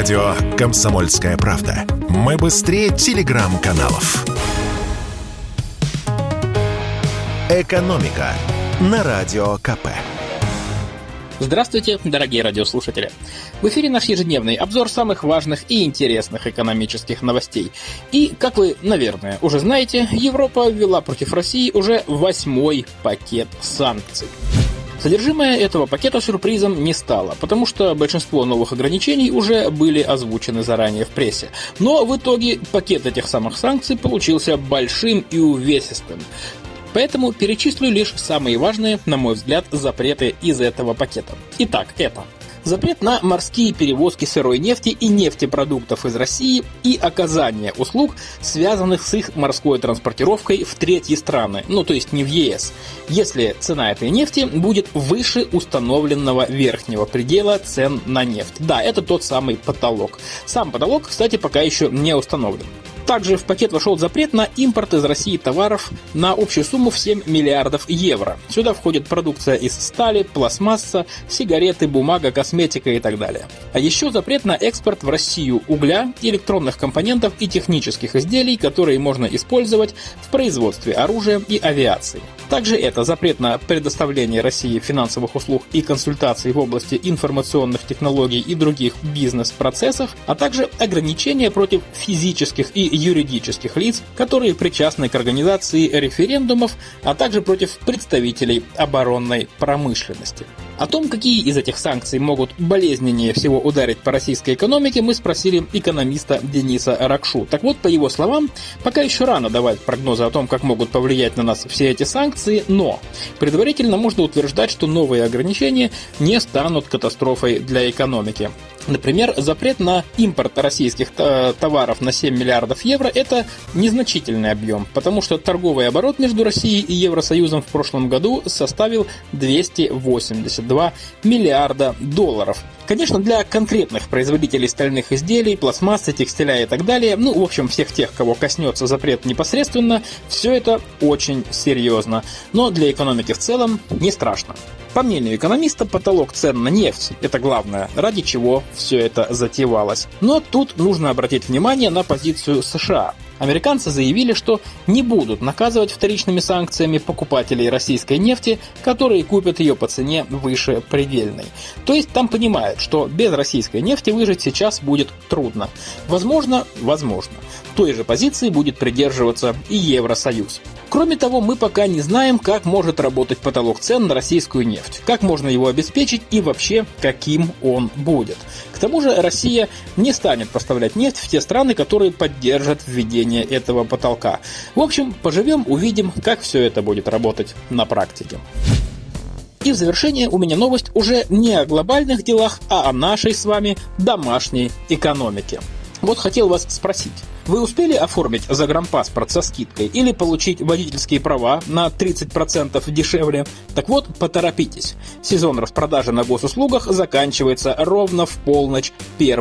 Радио «Комсомольская правда». Мы быстрее телеграм-каналов. «Экономика» на Радио КП. Здравствуйте, дорогие радиослушатели. В эфире наш ежедневный обзор самых важных и интересных экономических новостей. И, как вы, наверное, уже знаете, Европа ввела против России уже восьмой пакет санкций. Содержимое этого пакета сюрпризом не стало, потому что большинство новых ограничений уже были озвучены заранее в прессе. Но в итоге пакет этих самых санкций получился большим и увесистым. Поэтому перечислю лишь самые важные, на мой взгляд, запреты из этого пакета. Итак, это запрет на морские перевозки сырой нефти и нефтепродуктов из России и оказание услуг, связанных с их морской транспортировкой в третьи страны, ну то есть не в ЕС, если цена этой нефти будет выше установленного верхнего предела цен на нефть. Да, это тот самый потолок. Сам потолок, кстати, пока еще не установлен. Также в пакет вошел запрет на импорт из России товаров на общую сумму в 7 миллиардов евро. Сюда входит продукция из стали, пластмасса, сигареты, бумага, косметика и так далее. А еще запрет на экспорт в Россию угля, электронных компонентов и технических изделий, которые можно использовать в производстве оружия и авиации. Также это запрет на предоставление России финансовых услуг и консультаций в области информационных технологий и других бизнес-процессов, а также ограничения против физических и юридических лиц, которые причастны к организации референдумов, а также против представителей оборонной промышленности. О том, какие из этих санкций могут болезненнее всего ударить по российской экономике, мы спросили экономиста Дениса Ракшу. Так вот, по его словам, пока еще рано давать прогнозы о том, как могут повлиять на нас все эти санкции, но предварительно можно утверждать, что новые ограничения не станут катастрофой для экономики. Например, запрет на импорт российских товаров на 7 миллиардов евро – это незначительный объем, потому что торговый оборот между Россией и Евросоюзом в прошлом году составил 282 миллиарда долларов. Конечно, для конкретных производителей стальных изделий, пластмассы, текстиля и так далее, ну, в общем, всех тех, кого коснется запрет непосредственно, все это очень серьезно. Но для экономики в целом не страшно. По мнению экономиста, потолок цен на нефть – это главное, ради чего все это затевалось. Но тут нужно обратить внимание на позицию США. Американцы заявили, что не будут наказывать вторичными санкциями покупателей российской нефти, которые купят ее по цене выше предельной. То есть там понимают, что без российской нефти выжить сейчас будет трудно. Возможно, возможно. Той же позиции будет придерживаться и Евросоюз. Кроме того, мы пока не знаем, как может работать потолок цен на российскую нефть, как можно его обеспечить и вообще каким он будет. К тому же Россия не станет поставлять нефть в те страны, которые поддержат введение этого потолка. В общем, поживем, увидим, как все это будет работать на практике. И в завершение у меня новость уже не о глобальных делах, а о нашей с вами домашней экономике. Вот хотел вас спросить. Вы успели оформить загранпаспорт со скидкой или получить водительские права на 30% дешевле? Так вот, поторопитесь. Сезон распродажи на госуслугах заканчивается ровно в полночь 1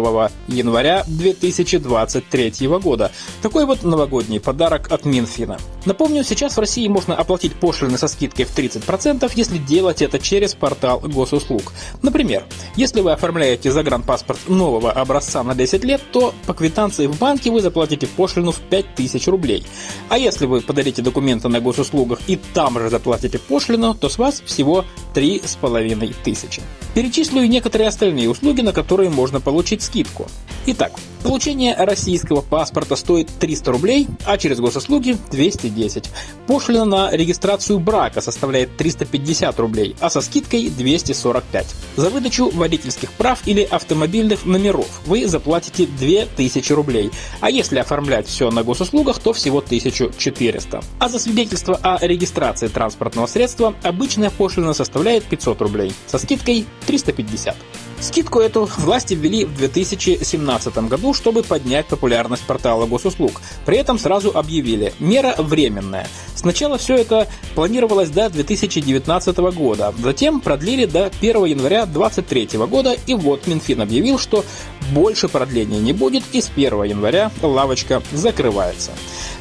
января 2023 года. Такой вот новогодний подарок от Минфина. Напомню, сейчас в России можно оплатить пошлины со скидкой в 30%, если делать это через портал госуслуг. Например, если вы оформляете загранпаспорт нового образца на 10 лет, то по квитанции в банке вы заплатите заплатите пошлину в 5000 рублей. А если вы подарите документы на госуслугах и там же заплатите пошлину, то с вас всего 3500. Перечислю и некоторые остальные услуги, на которые можно получить скидку. Итак, получение российского паспорта стоит 300 рублей, а через госуслуги 210. Пошлина на регистрацию брака составляет 350 рублей, а со скидкой 245. За выдачу водительских прав или автомобильных номеров вы заплатите 2000 рублей, а если оформлять все на госуслугах, то всего 1400. А за свидетельство о регистрации транспортного средства обычная пошлина составляет 500 рублей, со скидкой 350. Скидку эту власти ввели в 2017 году, чтобы поднять популярность портала госуслуг. При этом сразу объявили – мера временная. Сначала все это планировалось до 2019 года, затем продлили до 1 января 2023 года, и вот Минфин объявил, что больше продления не будет, и с 1 января лавочка закрывается.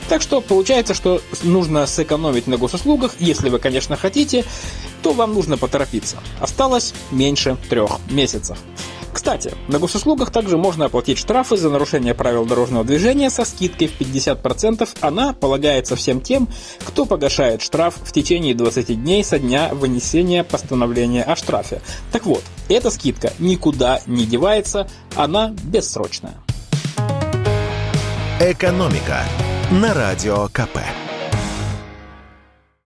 Так что получается, что нужно сэкономить на госуслугах, если вы, конечно, хотите, то вам нужно поторопиться. Осталось меньше трех месяцев. Кстати, на госуслугах также можно оплатить штрафы за нарушение правил дорожного движения со скидкой в 50%. Она полагается всем тем, кто погашает штраф в течение 20 дней со дня вынесения постановления о штрафе. Так вот, эта скидка никуда не девается, она бессрочная. «Экономика» на Радио КП.